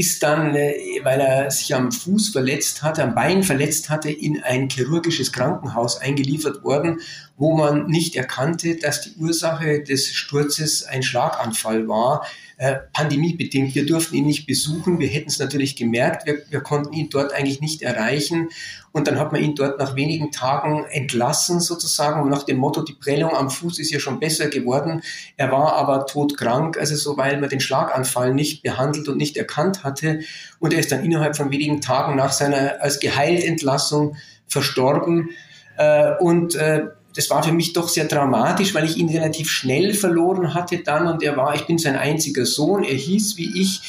ist dann, äh, weil er sich am Fuß verletzt hatte, am Bein verletzt hatte, in ein chirurgisches Krankenhaus eingeliefert worden, wo man nicht erkannte, dass die Ursache des Sturzes ein Schlaganfall war äh, pandemiebedingt. Wir durften ihn nicht besuchen. Wir hätten es natürlich gemerkt. Wir, wir konnten ihn dort eigentlich nicht erreichen. Und dann hat man ihn dort nach wenigen Tagen entlassen sozusagen nach dem Motto, die Prellung am Fuß ist ja schon besser geworden. Er war aber todkrank, also so, weil man den Schlaganfall nicht behandelt und nicht erkannt hatte. Und er ist dann innerhalb von wenigen Tagen nach seiner als geheilt Entlassung verstorben. Äh, und äh, das war für mich doch sehr dramatisch, weil ich ihn relativ schnell verloren hatte dann und er war, ich bin sein einziger Sohn, er hieß wie ich,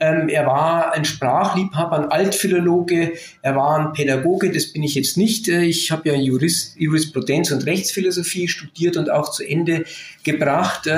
ähm, er war ein Sprachliebhaber, ein Altphilologe, er war ein Pädagoge, das bin ich jetzt nicht. Äh, ich habe ja Jurist, Jurisprudenz und Rechtsphilosophie studiert und auch zu Ende gebracht.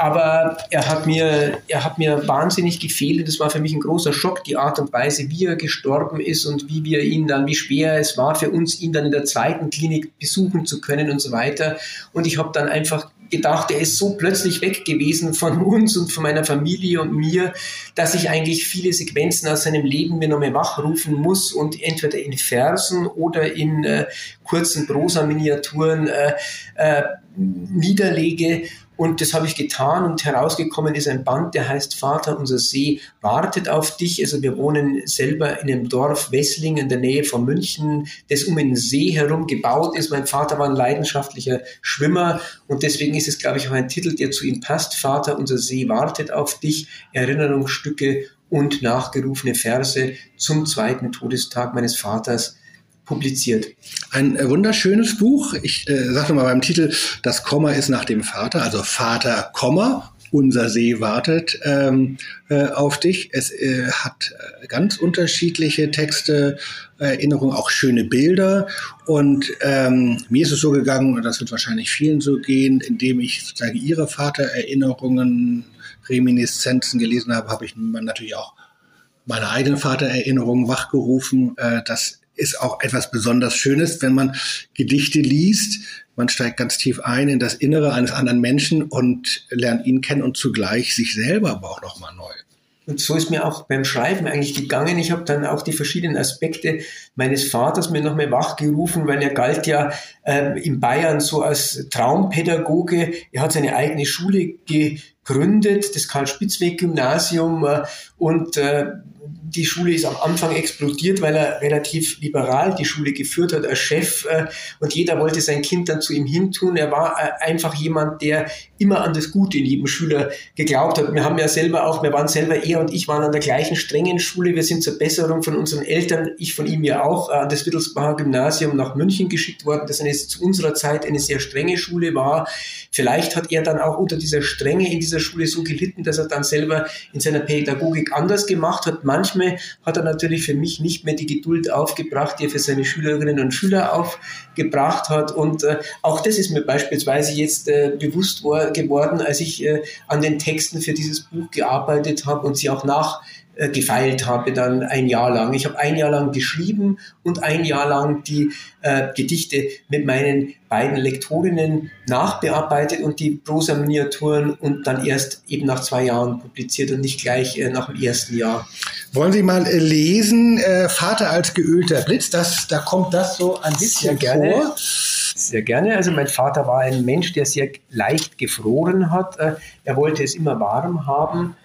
Aber er hat mir, er hat mir wahnsinnig gefehlt. Das war für mich ein großer Schock, die Art und Weise, wie er gestorben ist und wie wir ihn dann, wie schwer es war für uns, ihn dann in der zweiten Klinik besuchen zu können und so weiter. Und ich habe dann einfach gedacht, er ist so plötzlich weg gewesen von uns und von meiner Familie und mir, dass ich eigentlich viele Sequenzen aus seinem Leben mir nochmal wachrufen muss und entweder in Versen oder in äh, kurzen Prosa-Miniaturen äh, äh, niederlege und das habe ich getan und herausgekommen ist ein Band, der heißt Vater, unser See wartet auf dich. Also wir wohnen selber in einem Dorf Wessling in der Nähe von München, das um den See herum gebaut ist. Mein Vater war ein leidenschaftlicher Schwimmer und deswegen ist es, glaube ich, auch ein Titel, der zu ihm passt. Vater, unser See wartet auf dich. Erinnerungsstücke und nachgerufene Verse zum zweiten Todestag meines Vaters publiziert. Ein äh, wunderschönes Buch. Ich äh, sage mal beim Titel, das Komma ist nach dem Vater, also Vater, Komma. Unser See wartet ähm, äh, auf dich. Es äh, hat äh, ganz unterschiedliche Texte, Erinnerungen, auch schöne Bilder. Und ähm, mir ist es so gegangen, und das wird wahrscheinlich vielen so gehen, indem ich sozusagen ihre Vatererinnerungen, Reminiszenzen gelesen habe, habe ich natürlich auch meine eigenen Vatererinnerungen wachgerufen. Äh, das ist auch etwas besonders Schönes, wenn man Gedichte liest. Man steigt ganz tief ein in das Innere eines anderen Menschen und lernt ihn kennen und zugleich sich selber aber auch nochmal neu. Und so ist mir auch beim Schreiben eigentlich gegangen. Ich habe dann auch die verschiedenen Aspekte meines Vaters mir nochmal wachgerufen, weil er galt ja ähm, in Bayern so als Traumpädagoge. Er hat seine eigene Schule gegründet, das Karl-Spitzweg-Gymnasium. Äh, und äh, die Schule ist am Anfang explodiert, weil er relativ liberal die Schule geführt hat als Chef äh, und jeder wollte sein Kind dann zu ihm hintun. Er war einfach jemand, der immer an das Gute in jedem Schüler geglaubt hat. Wir haben ja selber auch, wir waren selber, er und ich waren an der gleichen strengen Schule. Wir sind zur Besserung von unseren Eltern, ich von ihm ja auch, an das Wittelsbacher Gymnasium nach München geschickt worden, das eine, zu unserer Zeit eine sehr strenge Schule war. Vielleicht hat er dann auch unter dieser Strenge in dieser Schule so gelitten, dass er dann selber in seiner Pädagogik anders gemacht hat. Manchmal hat er natürlich für mich nicht mehr die Geduld aufgebracht, die er für seine Schülerinnen und Schüler aufgebracht hat. Und äh, auch das ist mir beispielsweise jetzt äh, bewusst geworden, als ich äh, an den Texten für dieses Buch gearbeitet habe und sie auch nachgefeilt habe dann ein Jahr lang. Ich habe ein Jahr lang geschrieben und ein Jahr lang die äh, Gedichte mit meinen beiden Lektorinnen nachbearbeitet und die Prosa-Miniaturen und dann erst eben nach zwei Jahren publiziert und nicht gleich äh, nach dem ersten Jahr. Wollen Sie mal äh, lesen, äh, Vater als geölter Blitz, das, da kommt das so ein bisschen vor. Sehr gerne. Also mein Vater war ein Mensch, der sehr leicht gefroren hat. Äh, er wollte es immer warm haben.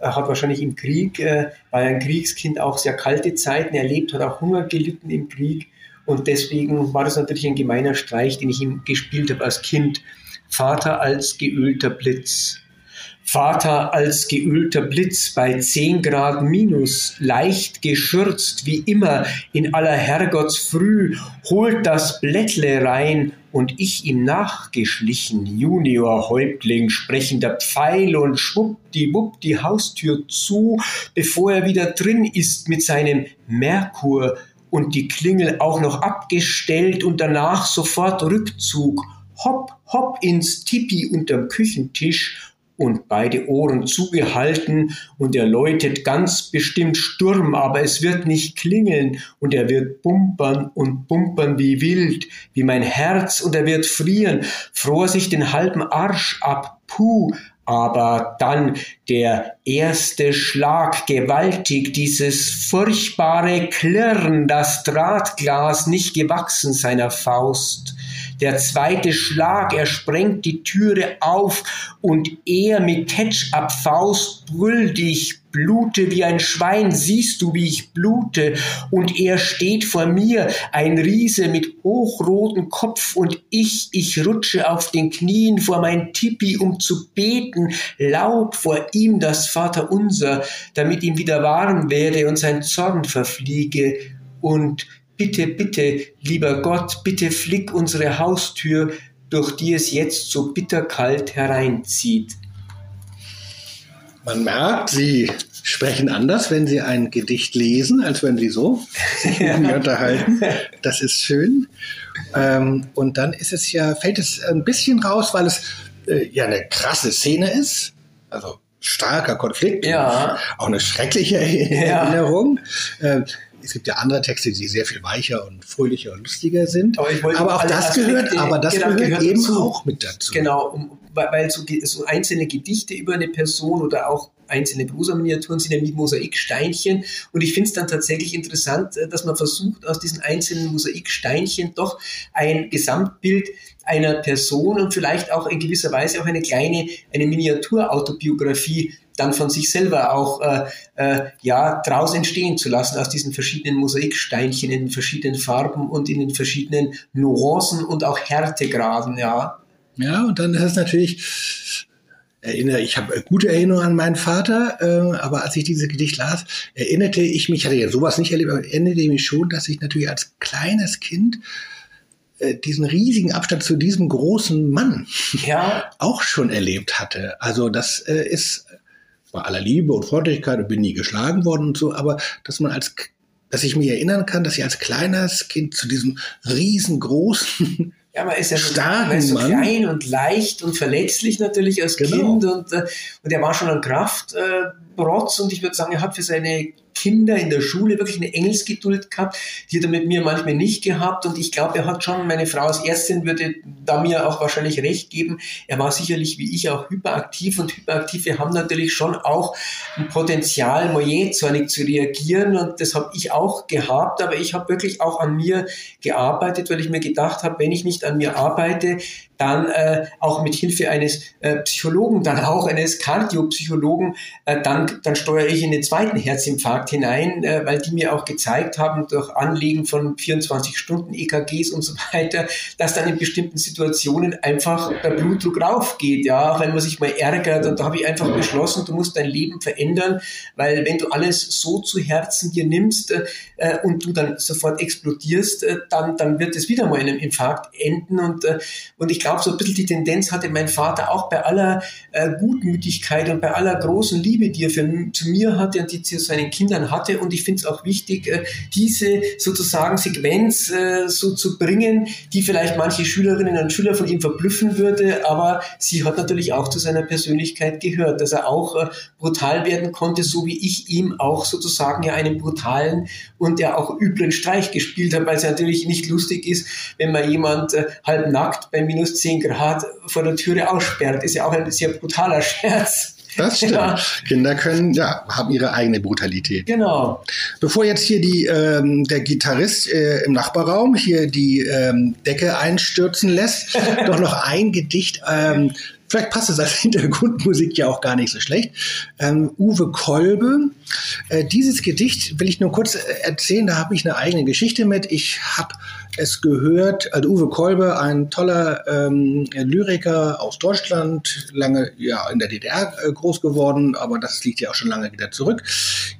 Er hat wahrscheinlich im Krieg, äh, war ein Kriegskind, auch sehr kalte Zeiten erlebt, hat auch Hunger gelitten im Krieg. Und deswegen war das natürlich ein gemeiner Streich, den ich ihm gespielt habe als Kind. Vater als geölter Blitz. Vater als geölter Blitz bei 10 Grad minus, leicht geschürzt wie immer in aller Herrgottsfrüh, holt das Blättle rein und ich ihm nachgeschlichen, Junior-Häuptling, sprechender Pfeil und schwuppdiwupp die Haustür zu, bevor er wieder drin ist mit seinem Merkur und die Klingel auch noch abgestellt und danach sofort Rückzug, hopp, hopp ins Tipi unterm Küchentisch und beide Ohren zugehalten und er läutet ganz bestimmt Sturm, aber es wird nicht klingeln und er wird bumpern und bumpern wie wild, wie mein Herz und er wird frieren, fror sich den halben Arsch ab, puh, aber dann der erste Schlag gewaltig, dieses furchtbare Klirren, das Drahtglas nicht gewachsen seiner Faust. Der zweite Schlag, er sprengt die Türe auf und er mit Ketchup Faust brüllt, ich blute wie ein Schwein, siehst du, wie ich blute? Und er steht vor mir, ein Riese mit hochrotem Kopf. Und ich, ich rutsche auf den Knien vor mein Tipi, um zu beten, laut vor ihm das Vaterunser, damit ihm wieder warm werde und sein Zorn verfliege. Und Bitte, bitte, lieber Gott, bitte flick unsere Haustür, durch die es jetzt so bitterkalt hereinzieht. Man merkt, Sie sprechen anders, wenn Sie ein Gedicht lesen, als wenn Sie so sich mit mir unterhalten. Das ist schön. Ähm, und dann ist es ja, fällt es ein bisschen raus, weil es äh, ja eine krasse Szene ist. Also starker Konflikt. Ja. Auch eine schreckliche Erinnerung. Ja. Es gibt ja andere Texte, die sehr viel weicher und fröhlicher und lustiger sind. Aber, aber auch das Aspekte, gehört, aber das genau, gehört, gehört, eben dazu. auch mit dazu. Genau, weil so, so, einzelne Gedichte über eine Person oder auch einzelne Prosa-Miniaturen sind ja wie Mosaiksteinchen. Und ich finde es dann tatsächlich interessant, äh, dass man versucht, aus diesen einzelnen Mosaiksteinchen doch ein Gesamtbild einer Person und vielleicht auch in gewisser Weise auch eine kleine, eine Miniaturautobiografie dann von sich selber auch äh, äh, ja draus entstehen zu lassen aus diesen verschiedenen Mosaiksteinchen in den verschiedenen Farben und in den verschiedenen Nuancen und auch Härtegraden, ja. Ja, und dann ist es natürlich erinnere, ich habe gute Erinnerungen an meinen Vater, äh, aber als ich dieses Gedicht las, erinnerte ich mich, hatte ja sowas nicht erlebt, aber erinnerte ich mich schon, dass ich natürlich als kleines Kind äh, diesen riesigen Abstand zu diesem großen Mann ja. auch schon erlebt hatte. Also das äh, ist bei aller Liebe und Freundlichkeit und bin nie geschlagen worden und so, aber dass man als, dass ich mich erinnern kann, dass ich als kleines Kind zu diesem riesengroßen ja, man ist ja so, man ist so klein und leicht und verletzlich natürlich als genau. Kind und, äh, und er war schon ein Kraftprotz äh, und ich würde sagen, er hat für seine Kinder in der Schule wirklich eine Engelsgeduld gehabt, die hat er mit mir manchmal nicht gehabt. Und ich glaube, er hat schon, meine Frau als Ärztin würde da mir auch wahrscheinlich recht geben. Er war sicherlich wie ich auch hyperaktiv und Hyperaktive haben natürlich schon auch ein Potenzial, moyenzornig zu reagieren. Und das habe ich auch gehabt. Aber ich habe wirklich auch an mir gearbeitet, weil ich mir gedacht habe, wenn ich nicht an mir arbeite, dann äh, auch mit Hilfe eines äh, Psychologen, dann auch eines Kardiopsychologen, äh, dann dann, steuere ich in den zweiten Herzinfarkt hinein, äh, weil die mir auch gezeigt haben, durch Anlegen von 24 Stunden EKGs und so weiter, dass dann in bestimmten Situationen einfach der Blutdruck raufgeht, ja, wenn man sich mal ärgert. Und da habe ich einfach beschlossen, du musst dein Leben verändern, weil wenn du alles so zu Herzen dir nimmst äh, und du dann sofort explodierst, äh, dann, dann wird es wieder mal in einem Infarkt enden. Und, äh, und ich glaube, so ein bisschen die Tendenz hatte mein Vater auch bei aller äh, Gutmütigkeit und bei aller großen Liebe, die er für, zu mir hatte und die zu seinen Kindern hatte. Und ich finde es auch wichtig, äh, diese sozusagen Sequenz äh, so zu bringen, die vielleicht manche Schülerinnen und Schüler von ihm verblüffen würde, aber sie hat natürlich auch zu seiner Persönlichkeit gehört, dass er auch äh, brutal werden konnte, so wie ich ihm auch sozusagen ja einen brutalen und ja auch üblen Streich gespielt habe, weil es natürlich nicht lustig ist, wenn man jemand äh, halb nackt bei minus 10 Grad vor der Türe aussperrt. Ist ja auch ein sehr brutaler Scherz. Das stimmt. Ja. Kinder können, ja, haben ihre eigene Brutalität. Genau. Bevor jetzt hier die, ähm, der Gitarrist äh, im Nachbarraum hier die ähm, Decke einstürzen lässt, doch noch ein Gedicht. Ähm, vielleicht passt es als Hintergrundmusik ja auch gar nicht so schlecht. Ähm, Uwe Kolbe. Äh, dieses Gedicht will ich nur kurz erzählen, da habe ich eine eigene Geschichte mit. Ich habe es gehört, also Uwe Kolbe, ein toller ähm, Lyriker aus Deutschland, lange ja in der DDR äh, groß geworden, aber das liegt ja auch schon lange wieder zurück.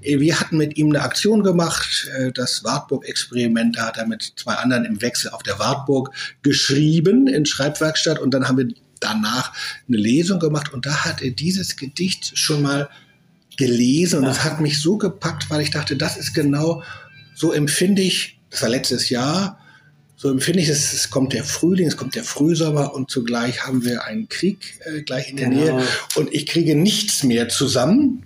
Äh, wir hatten mit ihm eine Aktion gemacht, äh, das Wartburg-Experiment, da hat er mit zwei anderen im Wechsel auf der Wartburg geschrieben in Schreibwerkstatt und dann haben wir danach eine Lesung gemacht und da hat er dieses Gedicht schon mal gelesen und das hat mich so gepackt, weil ich dachte, das ist genau so empfinde ich, das war letztes Jahr, so empfinde ich es, es kommt der Frühling, es kommt der Frühsommer und zugleich haben wir einen Krieg äh, gleich in der genau. Nähe und ich kriege nichts mehr zusammen.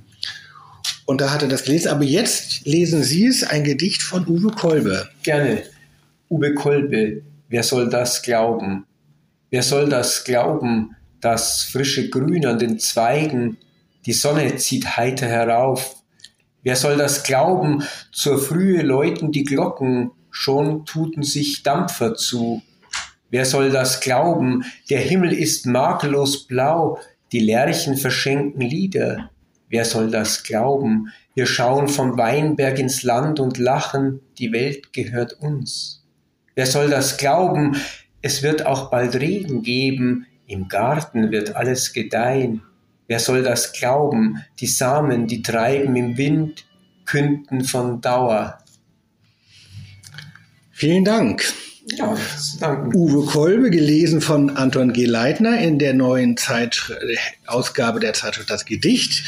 Und da hat er das gelesen. Aber jetzt lesen Sie es, ein Gedicht von Uwe Kolbe. Gerne. Uwe Kolbe, wer soll das glauben? Wer soll das glauben, das frische Grün an den Zweigen, die Sonne zieht heiter herauf? Wer soll das glauben, zur Frühe läuten die Glocken, schon tuten sich Dampfer zu. Wer soll das glauben? Der Himmel ist makellos blau, die Lerchen verschenken Lieder. Wer soll das glauben? Wir schauen vom Weinberg ins Land und lachen, die Welt gehört uns. Wer soll das glauben? Es wird auch bald Regen geben, im Garten wird alles gedeihen. Wer soll das glauben? Die Samen, die treiben im Wind, künden von Dauer. Vielen Dank. Ja. Uwe Kolbe, gelesen von Anton G. Leitner in der neuen Zeit, Ausgabe der Zeitschrift Das Gedicht.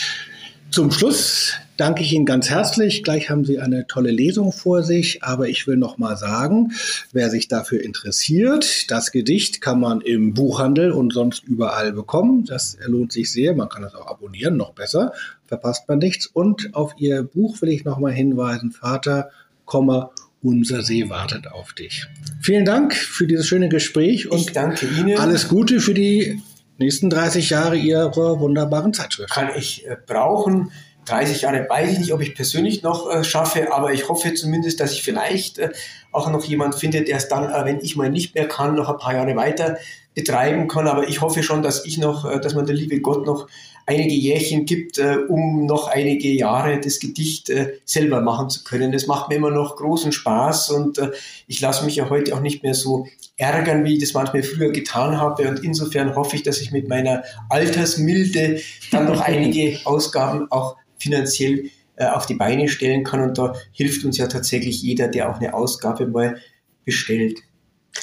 Zum Schluss danke ich Ihnen ganz herzlich. Gleich haben Sie eine tolle Lesung vor sich, aber ich will noch mal sagen, wer sich dafür interessiert, das Gedicht kann man im Buchhandel und sonst überall bekommen. Das lohnt sich sehr. Man kann es auch abonnieren, noch besser. Verpasst man nichts. Und auf Ihr Buch will ich noch mal hinweisen: Vater, Komma unser See wartet auf dich. Vielen Dank für dieses schöne Gespräch und ich danke Ihnen. alles Gute für die nächsten 30 Jahre Ihrer wunderbaren Zeitschrift. Kann ich äh, brauchen. 30 Jahre weiß ich nicht, ob ich persönlich noch äh, schaffe, aber ich hoffe zumindest, dass ich vielleicht äh, auch noch jemand finde, der es dann, äh, wenn ich mal nicht mehr kann, noch ein paar Jahre weiter betreiben kann. Aber ich hoffe schon, dass ich noch, äh, dass man der liebe Gott noch einige Jährchen gibt, äh, um noch einige Jahre das Gedicht äh, selber machen zu können. Das macht mir immer noch großen Spaß und äh, ich lasse mich ja heute auch nicht mehr so ärgern, wie ich das manchmal früher getan habe. Und insofern hoffe ich, dass ich mit meiner Altersmilde dann noch einige Ausgaben auch finanziell äh, auf die Beine stellen kann. Und da hilft uns ja tatsächlich jeder, der auch eine Ausgabe mal bestellt.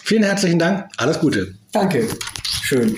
Vielen herzlichen Dank. Alles Gute. Danke. Schön.